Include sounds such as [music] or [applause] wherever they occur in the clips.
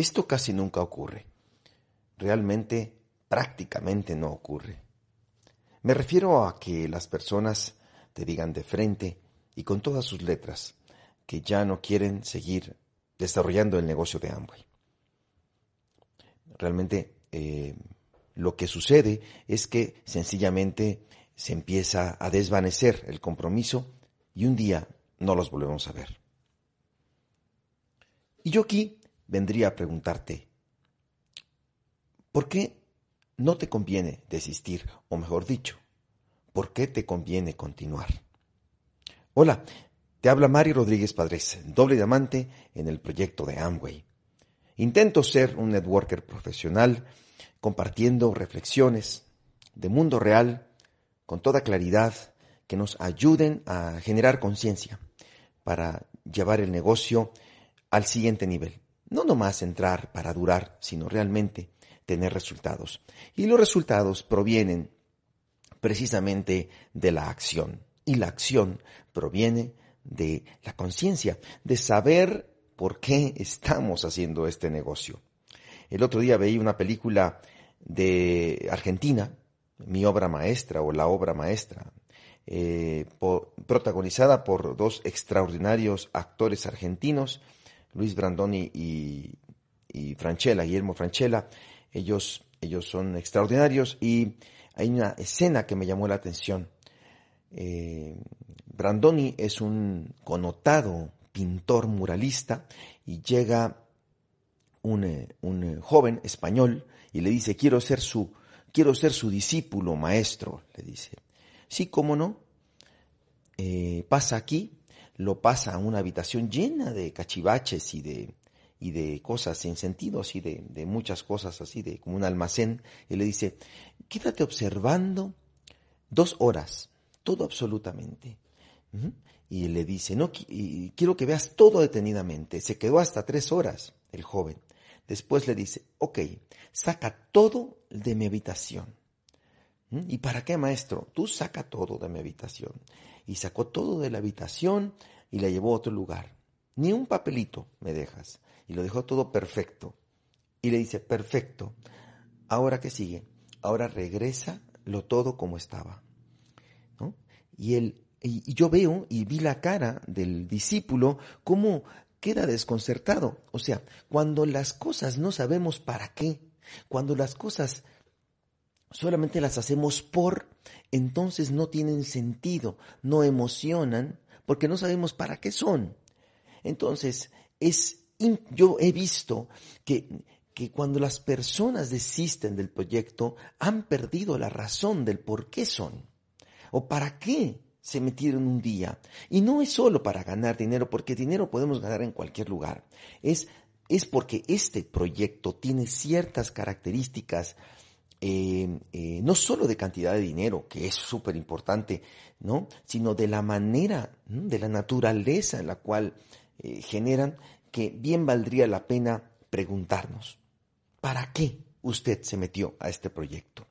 Esto casi nunca ocurre. Realmente, prácticamente no ocurre. Me refiero a que las personas te digan de frente y con todas sus letras que ya no quieren seguir desarrollando el negocio de Amway. Realmente eh, lo que sucede es que sencillamente se empieza a desvanecer el compromiso y un día no los volvemos a ver. Y yo aquí vendría a preguntarte, ¿por qué no te conviene desistir? O mejor dicho, ¿por qué te conviene continuar? Hola, te habla Mari Rodríguez Padres, doble diamante en el proyecto de Amway. Intento ser un networker profesional compartiendo reflexiones de mundo real con toda claridad que nos ayuden a generar conciencia para llevar el negocio al siguiente nivel. No nomás entrar para durar, sino realmente tener resultados. Y los resultados provienen precisamente de la acción. Y la acción proviene de la conciencia, de saber por qué estamos haciendo este negocio. El otro día veí una película de Argentina, mi obra maestra o la obra maestra, eh, protagonizada por dos extraordinarios actores argentinos, Luis Brandoni y, Franchella, Guillermo Franchella. Ellos, ellos son extraordinarios y hay una escena que me llamó la atención. Eh, Brandoni es un connotado pintor muralista y llega un, eh, un, eh, joven español y le dice, quiero ser su, quiero ser su discípulo, maestro, le dice. Sí, cómo no. pasa aquí, lo pasa a una habitación llena de cachivaches y de, y de cosas sin sentido, así de, de muchas cosas así, de como un almacén, y le dice, quédate observando dos horas, todo absolutamente. Y le dice, no, quiero que veas todo detenidamente. Se quedó hasta tres horas el joven. Después le dice, ok, saca todo de mi habitación. ¿Y para qué, maestro? Tú saca todo de mi habitación. Y sacó todo de la habitación y la llevó a otro lugar. Ni un papelito me dejas. Y lo dejó todo perfecto. Y le dice, perfecto. Ahora qué sigue? Ahora regresa lo todo como estaba. Y él, y, yo veo y vi la cara del discípulo cómo queda desconcertado. O sea, cuando las cosas no sabemos para qué, cuando las cosas solamente las hacemos por, entonces no tienen sentido, no emocionan, porque no sabemos para qué son. Entonces, es, yo he visto que, que cuando las personas desisten del proyecto, han perdido la razón del por qué son, o para qué se metieron un día. Y no es solo para ganar dinero, porque dinero podemos ganar en cualquier lugar. Es, es porque este proyecto tiene ciertas características eh, no solo de cantidad de dinero, que es súper importante, ¿no? Sino de la manera, de la naturaleza en la cual eh, generan, que bien valdría la pena preguntarnos, ¿para qué usted se metió a este proyecto?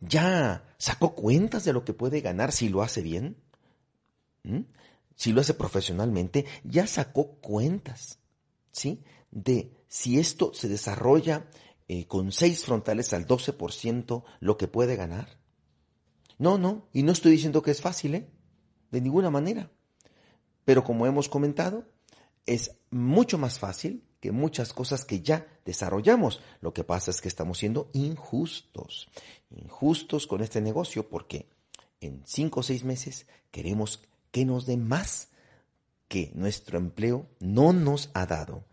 ¿Ya sacó cuentas de lo que puede ganar si lo hace bien? ¿Mm? Si lo hace profesionalmente, ya sacó cuentas, ¿sí? De si esto se desarrolla eh, con seis frontales al 12% lo que puede ganar. No, no, y no estoy diciendo que es fácil, ¿eh? De ninguna manera. Pero como hemos comentado, es mucho más fácil que muchas cosas que ya desarrollamos. Lo que pasa es que estamos siendo injustos, injustos con este negocio porque en cinco o seis meses queremos que nos dé más que nuestro empleo no nos ha dado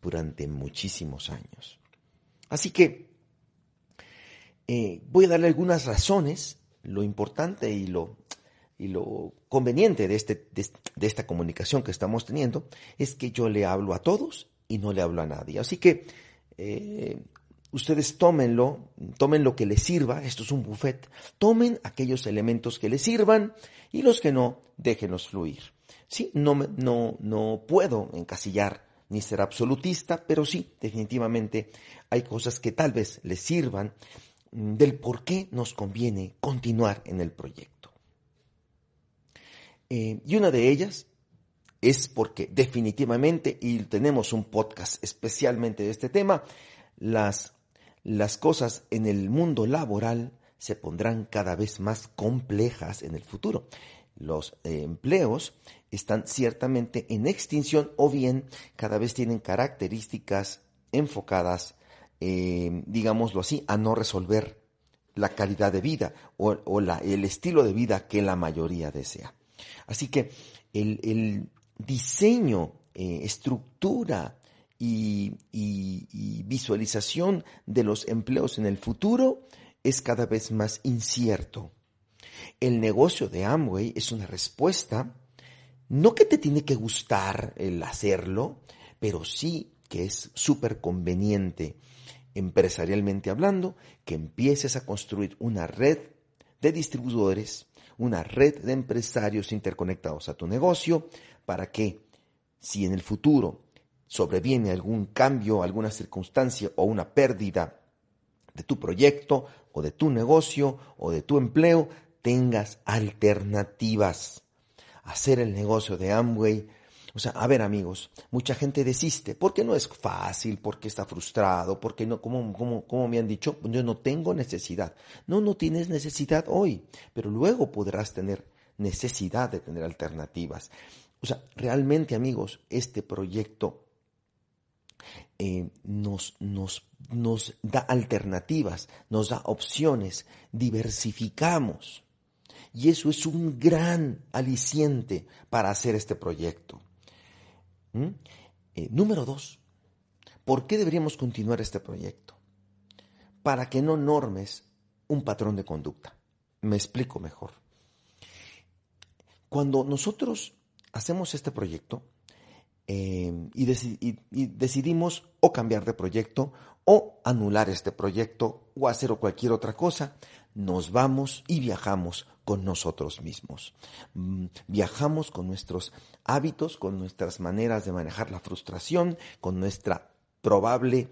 durante muchísimos años. Así que eh, voy a darle algunas razones, lo importante y lo, y lo conveniente de, este, de, esta comunicación que estamos teniendo es que yo le hablo a todos y no le hablo a nadie. Así que eh, ustedes tómenlo, tomen lo que les sirva, esto es un buffet, tomen aquellos elementos que les sirvan y los que no, déjenlos fluir. Sí, no, no, no puedo encasillar ni ser absolutista, pero sí, definitivamente hay cosas que tal vez les sirvan mm, del por qué nos conviene continuar en el proyecto. Eh, y una de ellas es porque definitivamente, y tenemos un podcast especialmente de este tema, las, las cosas en el mundo laboral se pondrán cada vez más complejas en el futuro. Los eh, empleos están ciertamente en extinción o bien cada vez tienen características enfocadas, eh, digámoslo así, a no resolver la calidad de vida o, la, el estilo de vida que la mayoría desea. Así que el, diseño, eh, estructura y, y visualización de los empleos en el futuro es cada vez más incierto. El negocio de Amway es una respuesta, no que te tiene que gustar el hacerlo, pero sí que es súper conveniente, empresarialmente hablando, que empieces a construir una red de distribuidores, una red de empresarios interconectados a tu negocio, para que si en el futuro sobreviene algún cambio, alguna circunstancia o una pérdida de tu proyecto o de tu negocio o de tu empleo, tengas alternativas. Hacer el negocio de Amway. O sea, a ver amigos, mucha gente desiste porque no es fácil, porque está frustrado, porque no, como, como, como me han dicho, yo no tengo necesidad. No, no tienes necesidad hoy, pero luego podrás tener necesidad de tener alternativas. O sea, realmente amigos, este proyecto eh, nos, nos, nos da alternativas, nos da opciones, diversificamos. Y eso es un gran aliciente para hacer este proyecto. ¿Mm? Eh, número dos, ¿por qué deberíamos continuar este proyecto? Para que no normes un patrón de conducta. Me explico mejor. Cuando nosotros hacemos este proyecto eh, y, y decidimos o cambiar de proyecto o anular este proyecto o hacer cualquier otra cosa, nos vamos y viajamos con nosotros mismos. Mm, viajamos con nuestros hábitos, con nuestras maneras de manejar la frustración, con nuestra probable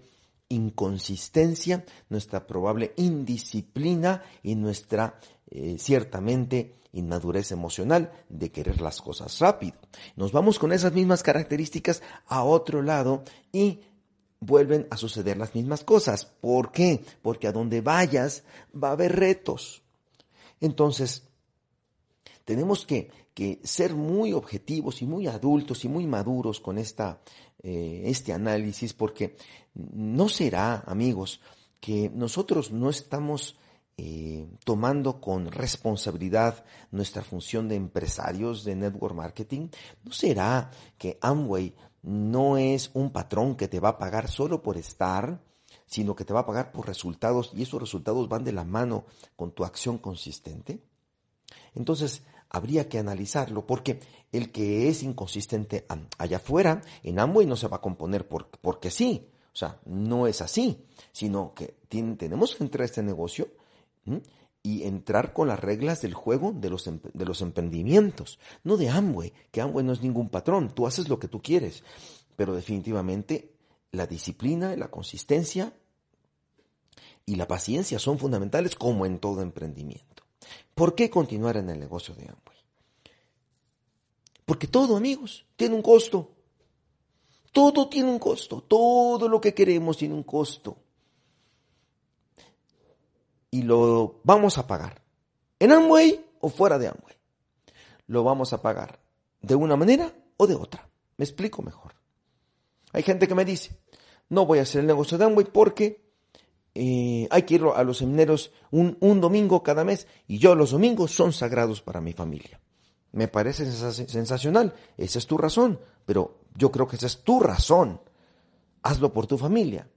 inconsistencia, nuestra probable indisciplina y nuestra eh, ciertamente inmadurez emocional de querer las cosas rápido. Nos vamos con esas mismas características a otro lado y vuelven a suceder las mismas cosas. ¿Por qué? Porque a donde vayas va a haber retos. Entonces, tenemos que, ser muy objetivos y muy adultos y muy maduros con esta, eh, este análisis, porque no será, amigos, que nosotros no estamos eh, tomando con responsabilidad nuestra función de empresarios de network marketing, ¿no será que Amway no es un patrón que te va a pagar solo por estar, sino que te va a pagar por resultados y esos resultados van de la mano con tu acción consistente? Entonces, habría que analizarlo, porque el que es inconsistente allá afuera, en Amway no se va a componer porque sí, o sea, no es así, sino que tenemos que entrar a este negocio y entrar con las reglas del juego de los, de los emprendimientos, no de Amway, que Amway no es ningún patrón, tú haces lo que tú quieres, pero definitivamente la disciplina, la consistencia y la paciencia son fundamentales como en todo emprendimiento. ¿Por qué continuar en el negocio de Amway? Porque todo, amigos, tiene un costo. Todo tiene un costo. Todo lo que queremos tiene un costo. Y lo vamos a pagar. En Amway o fuera de Amway. Lo vamos a pagar de una manera o de otra. Me explico mejor. Hay gente que me dice, no voy a hacer el negocio de Amway porque eh, hay que ir a los seminarios un, un, domingo cada mes y yo los domingos son sagrados para mi familia. Me parece sensacional, esa es tu razón, pero yo creo que esa es tu razón. Hazlo por tu familia,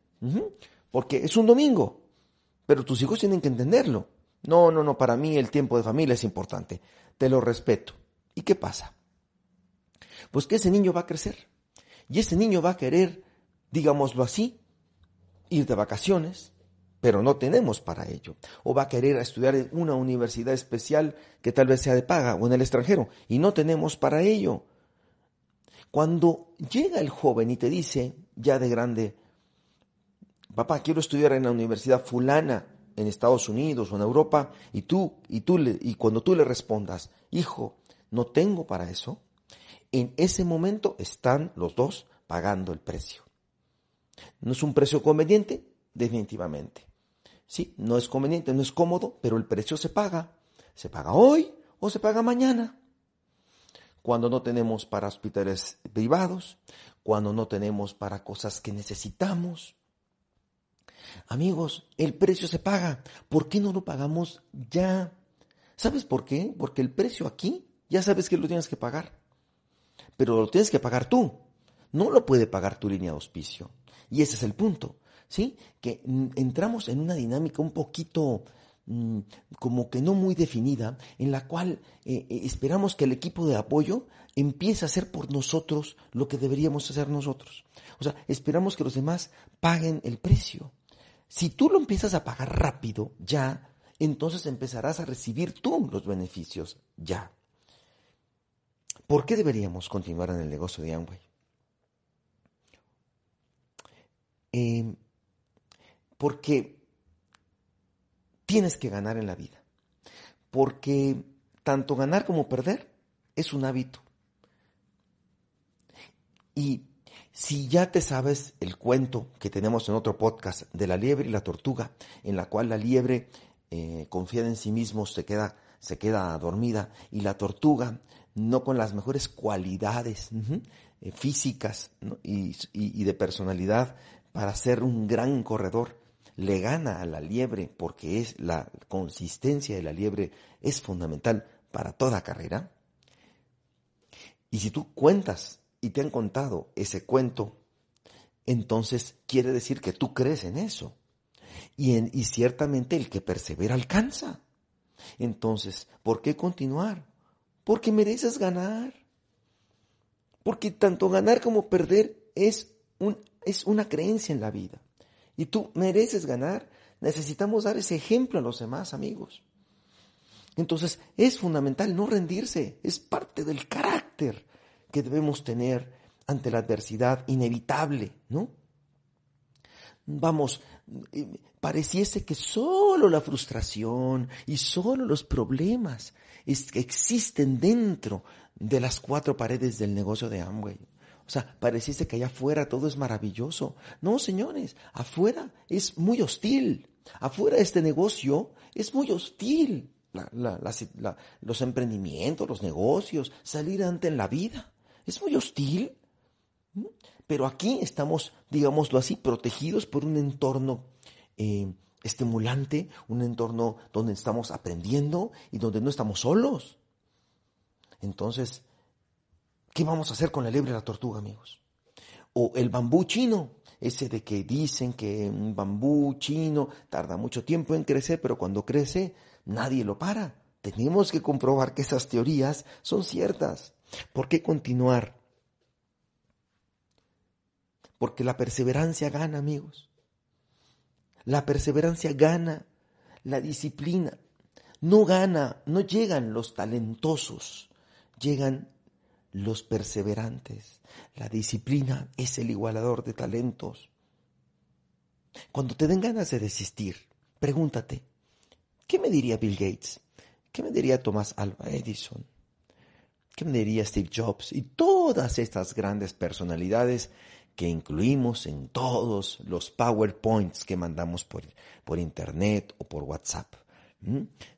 porque es un domingo, pero tus hijos tienen que entenderlo. No, no, no, para mí el tiempo de familia es importante, te lo respeto. ¿Y qué pasa? Pues que ese niño va a crecer y ese niño va a querer, digámoslo así, ir de vacaciones, pero no tenemos para ello. O va a querer estudiar en una universidad especial que tal vez sea de paga o en el extranjero y no tenemos para ello. Cuando llega el joven y te dice, ya de grande, papá, quiero estudiar en la universidad fulana en Estados Unidos o en Europa, y tú, y tú, y cuando tú le respondas, hijo, no tengo para eso, En ese momento están los dos pagando el precio. ¿No es un precio conveniente? Definitivamente. Sí, no es conveniente, no es cómodo, pero el precio se paga. Se paga hoy o se paga mañana. Cuando no tenemos para hospitales privados, cuando no tenemos para cosas que necesitamos. Amigos, el precio se paga. ¿Por qué no lo pagamos ya? ¿Sabes por qué? Porque el precio aquí ya sabes que lo tienes que pagar. Pero lo tienes que pagar tú. No lo puede pagar tu línea de auspicio. Y ese es el punto. ¿Sí? Que entramos en una dinámica un poquito mm, como que no muy definida, en la cual eh, eh, esperamos que el equipo de apoyo empiece a hacer por nosotros lo que deberíamos hacer nosotros. O sea, esperamos que los demás paguen el precio. Si tú lo empiezas a pagar rápido, ya, entonces empezarás a recibir tú los beneficios, ya. ¿Por qué deberíamos continuar en el negocio de Amway? Eh, porque tienes que ganar en la vida. Porque tanto ganar como perder es un hábito. Y si ya te sabes el cuento que tenemos en otro podcast de la liebre y la tortuga, en la cual la liebre eh, confiada en sí mismo se queda, se queda dormida y la tortuga no con las mejores cualidades eh, físicas y, y de personalidad para ser un gran corredor, le gana a la liebre porque es la consistencia de la liebre es fundamental para toda carrera. Y si tú cuentas y te han contado ese cuento, entonces quiere decir que tú crees en eso. Y, y ciertamente el que persevera alcanza. Entonces, ¿por qué continuar? Porque mereces ganar. Porque tanto ganar como perder es, un, es una creencia en la vida. Y tú mereces ganar. Necesitamos dar ese ejemplo a los demás amigos. Entonces, es fundamental no rendirse. Es parte del carácter que debemos tener ante la adversidad inevitable, ¿no? Vamos, eh, pareciese que solo la frustración y solo los problemas existen dentro de las cuatro paredes del negocio de Amway. O sea, pareciese que allá afuera todo es maravilloso. No, señores, afuera es muy hostil. Afuera este negocio es muy hostil. los emprendimientos, los negocios, salir adelante en la vida. Es muy hostil. Pero aquí estamos, digámoslo así, protegidos por un entorno eh, estimulante, un entorno donde estamos aprendiendo y donde no estamos solos. Entonces, ¿qué vamos a hacer con la liebre y la tortuga, amigos? O el bambú chino, ese de que dicen que un bambú chino tarda mucho tiempo en crecer, pero cuando crece nadie lo para. Tenemos que comprobar que esas teorías son ciertas. ¿Por qué continuar? Porque la perseverancia gana, amigos. La perseverancia gana, la disciplina. No gana, no llegan los talentosos, llegan los perseverantes. La disciplina es el igualador de talentos. Cuando te den ganas de desistir, pregúntate, ¿qué me diría Bill Gates? ¿Qué me diría Tomás Alba Edison? ¿Qué diría Steve Jobs? Y todas estas grandes personalidades que incluimos en todos los PowerPoints que mandamos por, por Internet o por WhatsApp.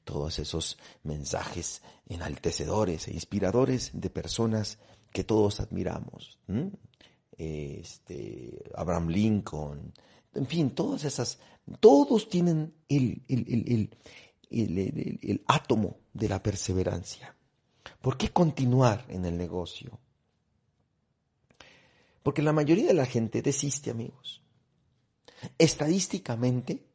Todos esos mensajes enaltecedores e inspiradores de personas que todos admiramos. Este, Abraham Lincoln, en fin, todas esas, todos tienen el, el, el átomo de la perseverancia. ¿Por qué continuar en el negocio? Porque la mayoría de la gente desiste, amigos. Estadísticamente,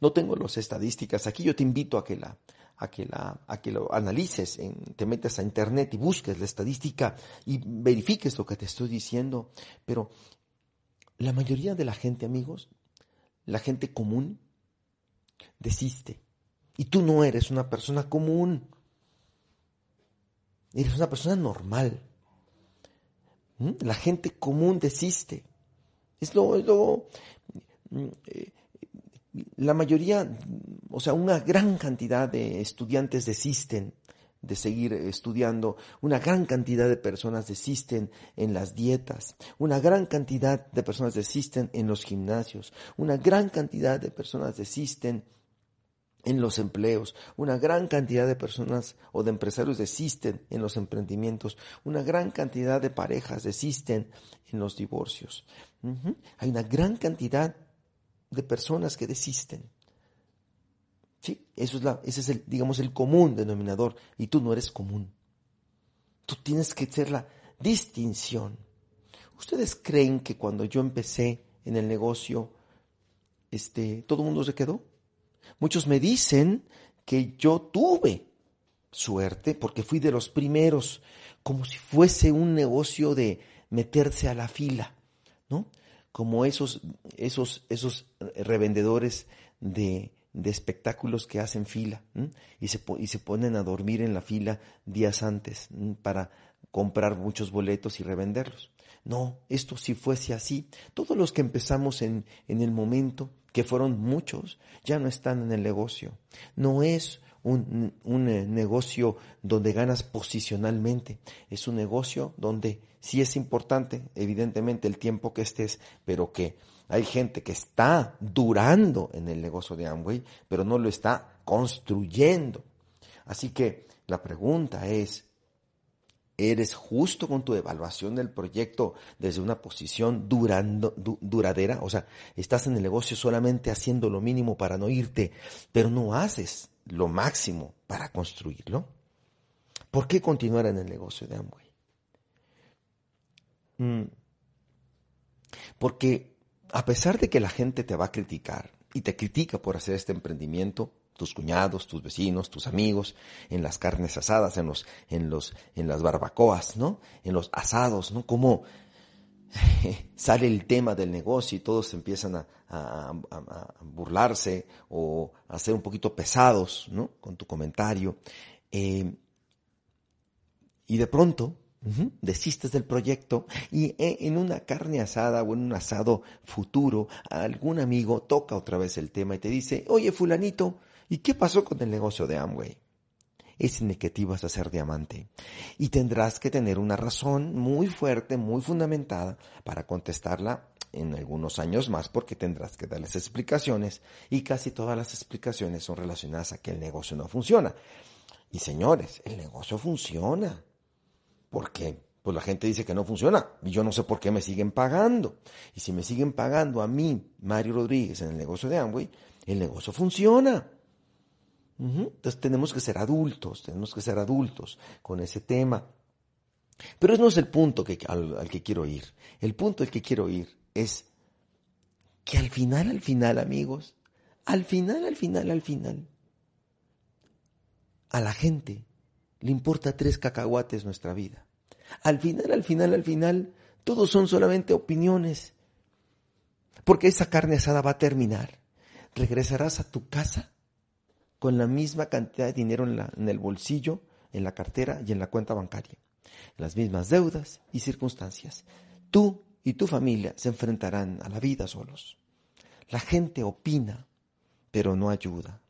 no tengo las estadísticas aquí, yo te invito a que la, a que la, a que lo analices, te metas a internet y busques la estadística y verifiques lo que te estoy diciendo. Pero la mayoría de la gente, amigos, la gente común, desiste. Y tú no eres una persona común. Eres una persona normal. ¿Mm? La gente común desiste. Es lo, lo mm, eh, la mayoría, o sea, una gran cantidad de estudiantes desisten de seguir estudiando, una gran cantidad de personas desisten en las dietas, una gran cantidad de personas desisten en los gimnasios, una gran cantidad de personas desisten en los empleos, una gran cantidad de personas o de empresarios desisten en los emprendimientos, una gran cantidad de parejas desisten en los divorcios. Hay una gran cantidad de personas que desisten. Sí, eso es la, ese es el, digamos, el común denominador, y tú no eres común. Tú tienes que ser la distinción. ¿Ustedes creen que cuando yo empecé en el negocio, este, todo el mundo se quedó? Muchos me dicen que yo tuve suerte porque fui de los primeros, como si fuese un negocio de meterse a la fila, ¿no? Como esos, esos, esos revendedores de, de espectáculos que hacen fila y se, y se, ponen a dormir en la fila días antes para comprar muchos boletos y revenderlos. No, esto si fuese así, todos los que empezamos en, en el momento, que fueron muchos, ya no están en el negocio. No es un, un, eh, negocio donde ganas posicionalmente, es un negocio donde sí es importante, evidentemente, el tiempo que estés, pero que hay gente que está durando en el negocio de Amway, pero no lo está construyendo. Así que la pregunta es, ¿eres justo con tu evaluación del proyecto desde una posición durando, duradera? O sea, estás en el negocio solamente haciendo lo mínimo para no irte, pero no haces lo máximo para construirlo. ¿Por qué continuar en el negocio de Amway? Mm. Porque a pesar de que la gente te va a criticar y te critica por hacer este emprendimiento, tus cuñados, tus vecinos, tus amigos, en las carnes asadas, en los, en los, en las barbacoas, ¿no? En los asados, ¿no? Como [laughs] sale el tema del negocio y todos empiezan a, burlarse o a ser un poquito pesados, ¿no? Con tu comentario. Eh, y de pronto Desistes del proyecto y e, en una carne asada o en un asado futuro, algún amigo toca otra vez el tema y te dice, oye fulanito, ¿y qué pasó con el negocio de Amway? Es en ibas a ser diamante. Y tendrás que tener una razón muy fuerte, muy fundamentada para contestarla en algunos años más porque tendrás que darles explicaciones y casi todas las explicaciones son relacionadas a que el negocio no funciona. Y señores, el negocio funciona porque pues la gente dice que no funciona y yo no sé por qué me siguen pagando. Y si me siguen pagando a mí, Mario Rodríguez, en el negocio de Amway, el negocio funciona. Entonces tenemos que ser adultos, tenemos que ser adultos con ese tema. Pero ese no es el punto al, al que quiero ir. El punto al que quiero ir es que al final, al final, amigos, al final, al final, al final, a la gente le importa tres cacahuates nuestra vida. Al final, al final, al final, todos son solamente opiniones. Porque esa carne asada va a terminar. Regresarás a tu casa con la misma cantidad de dinero en, en el bolsillo, en la cartera y en la cuenta bancaria. Las mismas deudas y circunstancias. Tú y tu familia se enfrentarán a la vida solos. La gente opina, pero no ayuda.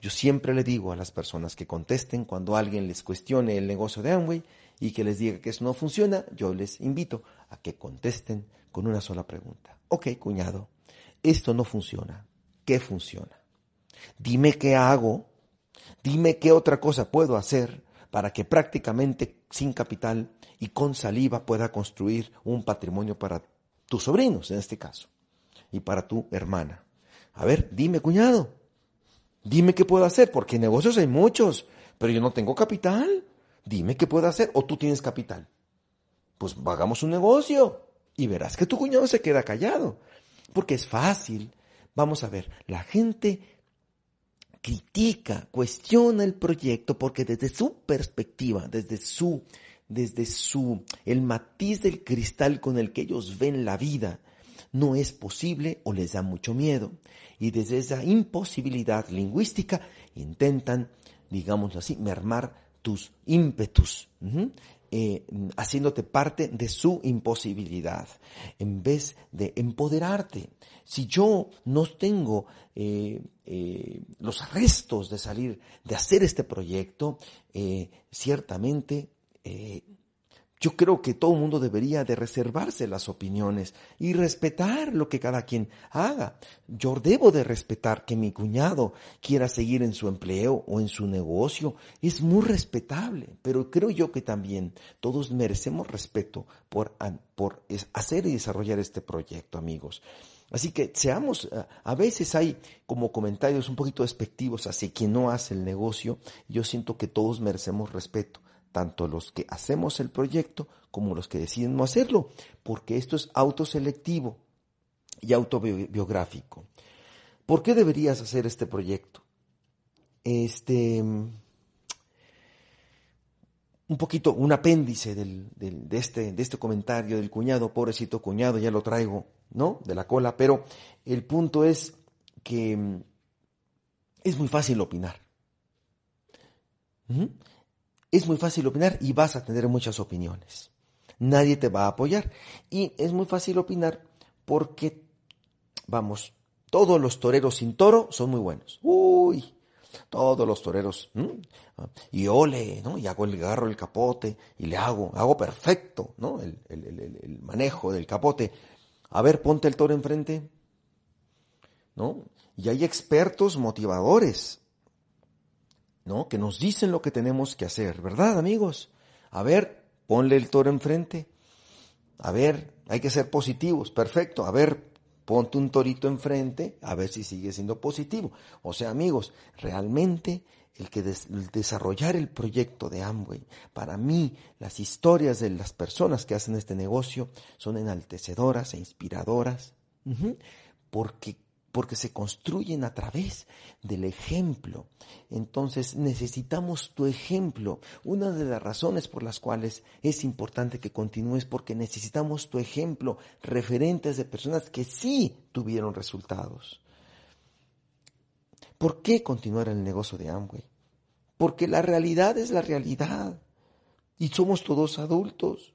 Yo siempre le digo a las personas que contesten cuando alguien les cuestione el negocio de Amway y que les diga que eso no funciona, yo les invito a que contesten con una sola pregunta. Ok, cuñado, esto no funciona. ¿Qué funciona? Dime qué hago, dime qué otra cosa puedo hacer para que prácticamente sin capital y con saliva pueda construir un patrimonio para tus sobrinos, en este caso, y para tu hermana. A ver, dime, cuñado, Dime qué puedo hacer, porque negocios hay muchos, pero yo no tengo capital. Dime qué puedo hacer, o tú tienes capital. Pues hagamos un negocio y verás que tu cuñado se queda callado, porque es fácil. Vamos a ver, la gente critica, cuestiona el proyecto porque desde su perspectiva, desde su, desde su, el matiz del cristal con el que ellos ven la vida, no es posible o les da mucho miedo. Y desde esa imposibilidad lingüística intentan, digámoslo así, mermar tus ímpetus, eh, haciéndote parte de su imposibilidad, en vez de empoderarte. Si yo no tengo eh, eh, los arrestos de salir, de hacer este proyecto, ciertamente yo creo que todo el mundo debería de reservarse las opiniones y respetar lo que cada quien haga. Yo debo de respetar que mi cuñado quiera seguir en su empleo o en su negocio. Es muy respetable, pero creo yo que también todos merecemos respeto por, por hacer y desarrollar este proyecto, amigos. Así que seamos, a veces hay como comentarios un poquito despectivos hacia quien no hace el negocio. Yo siento que todos merecemos respeto tanto los que hacemos el proyecto como los que deciden no hacerlo, porque esto es autoselectivo y autobiográfico. ¿Por qué deberías hacer este proyecto? Este, un poquito, un apéndice de, este, de este comentario del cuñado, pobrecito cuñado, ya lo traigo, ¿no? De la cola, pero el punto es que mm, es muy fácil opinar es muy fácil opinar y vas a tener muchas opiniones. Nadie te va a apoyar. Y es muy fácil opinar porque, vamos, todos los toreros sin toro son muy buenos. Uy, todos los toreros. Y ole, ¿no? Y hago el garro, el capote, y le hago, hago perfecto, ¿no? El, el manejo del capote. A ver, ponte el toro enfrente. ¿No? Y hay expertos motivadores ¿no? Que nos dicen lo que tenemos que hacer, ¿verdad, amigos? A ver, ponle el toro enfrente. A ver, hay que ser positivos, perfecto. A ver, ponte un torito enfrente, a ver si sigue siendo positivo. O sea, amigos, realmente el que desarrollar el proyecto de Amway, para mí las historias de las personas que hacen este negocio son enaltecedoras e inspiradoras, porque porque se construyen a través del ejemplo. Entonces necesitamos tu ejemplo. Una de las razones por las cuales es importante que continúes porque necesitamos tu ejemplo, referentes de personas que sí tuvieron resultados. ¿Por qué continuar el negocio de Amway? Porque la realidad es la realidad y somos todos adultos.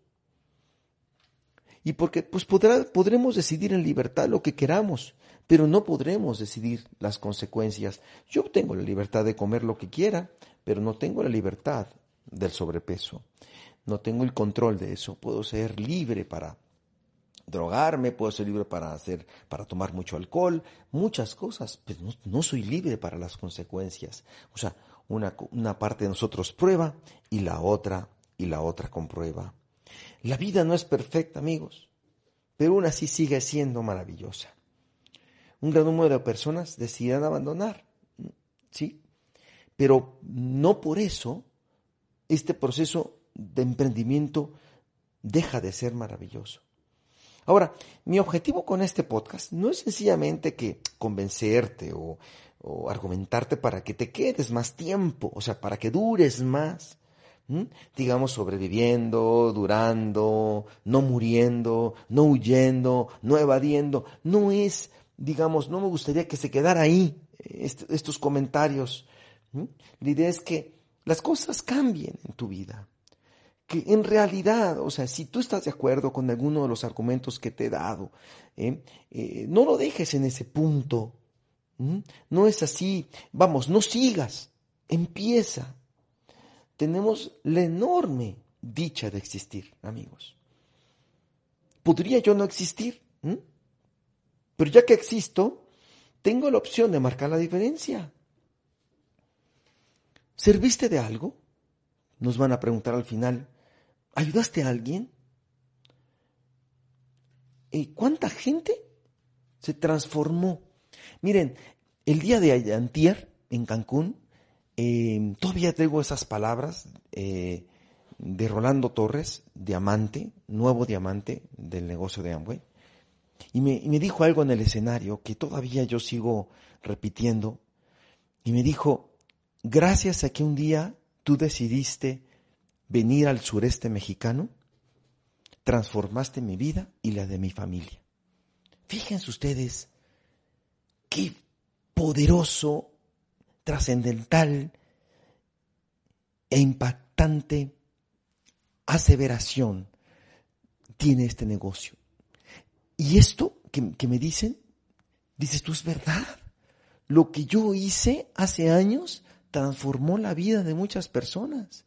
Y porque pues podremos decidir en libertad lo que queramos, pero no podremos decidir las consecuencias. Yo tengo la libertad de comer lo que quiera, pero no tengo la libertad del sobrepeso. No tengo el control de eso. Puedo ser libre para drogarme, puedo ser libre para hacer, para tomar mucho alcohol, muchas cosas, pero no, soy libre para las consecuencias. O sea, una, una parte de nosotros prueba y la otra, y la otra comprueba. La vida no es perfecta, amigos, pero aún así sigue siendo maravillosa un gran número de personas decidan abandonar, ¿sí? Pero no por eso este proceso de emprendimiento deja de ser maravilloso. Ahora, mi objetivo con este podcast no es sencillamente que convencerte o, argumentarte para que te quedes más tiempo, o sea, para que dures más, digamos, sobreviviendo, durando, no muriendo, no huyendo, no evadiendo. No es digamos, no me gustaría que se quedara ahí estos comentarios. La idea es que las cosas cambien en tu vida. Que en realidad, o sea, si tú estás de acuerdo con alguno de los argumentos que te he dado, ¿eh? Eh, no lo dejes en ese punto. No es así. Vamos, no sigas. Empieza. Tenemos la enorme dicha de existir, amigos. ¿Podría yo no existir? Pero ya que existo, tengo la opción de marcar la diferencia. ¿Serviste de algo? Nos van a preguntar al final. ¿Ayudaste a alguien? ¿Y cuánta gente se transformó? Miren, el día de antier en Cancún, em, todavía tengo esas palabras eh, de Rolando Torres, diamante, nuevo diamante del negocio de Amway. Y me, dijo algo en el escenario que todavía yo sigo repitiendo. Y me dijo, gracias a que un día tú decidiste venir al sureste mexicano, transformaste mi vida y la de mi familia. Fíjense ustedes qué poderoso, trascendental e impactante aseveración tiene este negocio. Y esto que, me dicen, dices tú, es verdad. Lo que yo hice hace años transformó la vida de muchas personas.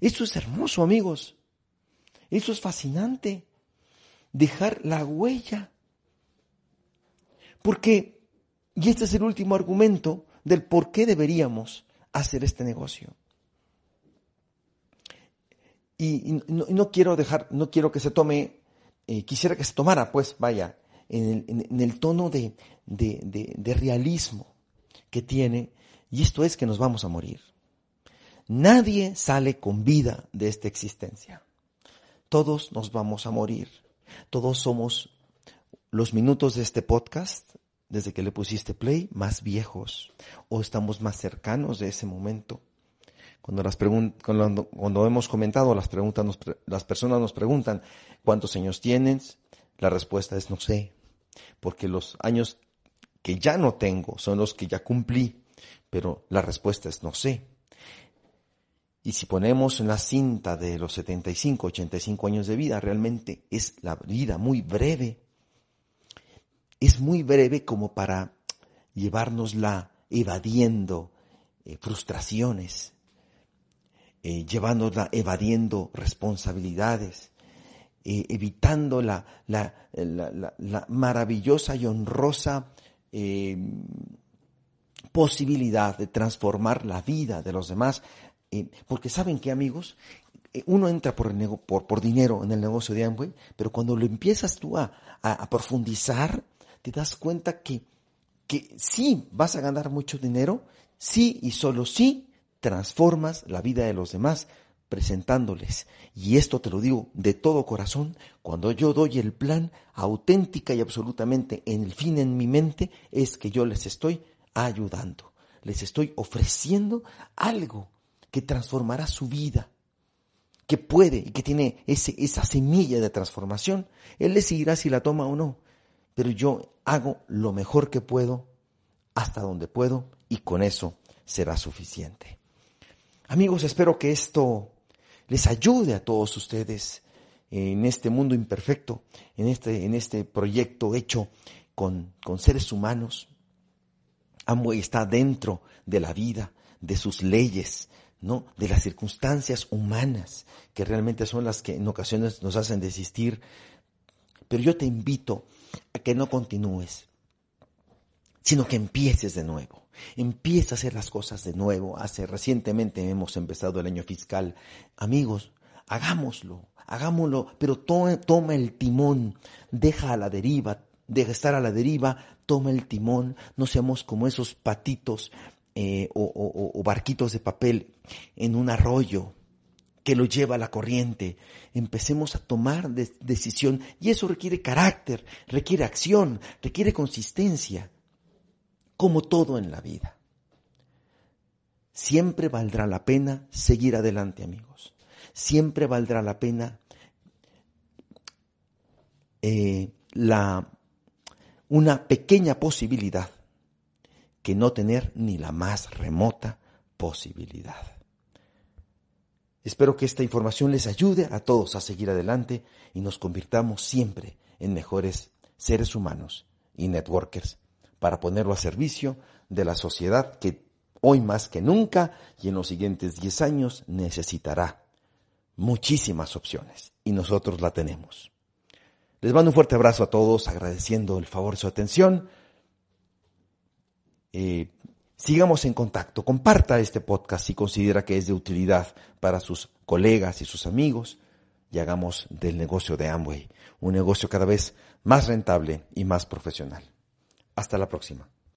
Esto es hermoso, amigos. Eso es fascinante. Dejar la huella. Porque, y este es el último argumento del por qué deberíamos hacer este negocio. Y, no, quiero dejar, no quiero que se tome, eh, quisiera que se tomara, pues vaya, en el, tono de, de realismo que tiene, y esto es que nos vamos a morir. Nadie sale con vida de esta existencia. Todos nos vamos a morir. Todos somos los minutos de este podcast, desde que le pusiste play, más viejos o estamos más cercanos de ese momento. Cuando, las cuando, cuando hemos comentado, las, preguntas las personas nos preguntan, ¿cuántos años tienes? La respuesta es no sé, porque los años que ya no tengo son los que ya cumplí, pero la respuesta es no sé. Y si ponemos en la cinta de los 75, 85 años de vida, realmente es la vida muy breve. Es muy breve como para llevárnosla evadiendo eh, frustraciones, eh, llevándola evadiendo responsabilidades, eh, evitando la, la, la, maravillosa y honrosa posibilidad de transformar la vida de los demás eh, porque saben que amigos, eh, uno entra por, por, dinero en el negocio de Amway, pero cuando lo empiezas tú a, a, profundizar, te das cuenta que, que sí vas a ganar mucho dinero, sí y solo sí transformas la vida de los demás presentándoles. Y esto te lo digo de todo corazón, cuando yo doy el plan auténtica y absolutamente en el fin en mi mente, es que yo les estoy ayudando, les estoy ofreciendo algo que transformará su vida, que puede y que tiene ese, esa semilla de transformación. Él decidirá si la toma o no, pero yo hago lo mejor que puedo, hasta donde puedo, y con eso será suficiente. Amigos, espero que esto les ayude a todos ustedes en este mundo imperfecto, en este, en este proyecto hecho con, con seres humanos. Amway está dentro de la vida, de sus leyes, ¿no? De las circunstancias humanas, que realmente son las que en ocasiones nos hacen desistir. Pero yo te invito a que no continúes, sino que empieces de nuevo. Empieza a hacer las cosas de nuevo. Hace recientemente hemos empezado el año fiscal. Amigos, hagámoslo, hagámoslo, pero toma el timón, deja a la deriva, deja estar a la deriva, toma el timón, no seamos como esos patitos eh, o, barquitos de papel en un arroyo que lo lleva a la corriente. Empecemos a tomar decisión y eso requiere carácter, requiere acción, requiere consistencia, como todo en la vida. Siempre valdrá la pena seguir adelante, amigos. Siempre valdrá la pena eh, la, una pequeña posibilidad que no tener ni la más remota posibilidad. Espero que esta información les ayude a todos a seguir adelante y nos convirtamos siempre en mejores seres humanos y networkers para ponerlo a servicio de la sociedad que hoy más que nunca y en los siguientes 10 años necesitará muchísimas opciones y nosotros la tenemos. Les mando un fuerte abrazo a todos agradeciendo el favor de su atención. Eh, sigamos en contacto, comparta este podcast si considera que es de utilidad para sus colegas y sus amigos y hagamos del negocio de Amway un negocio cada vez más rentable y más profesional. Hasta la próxima.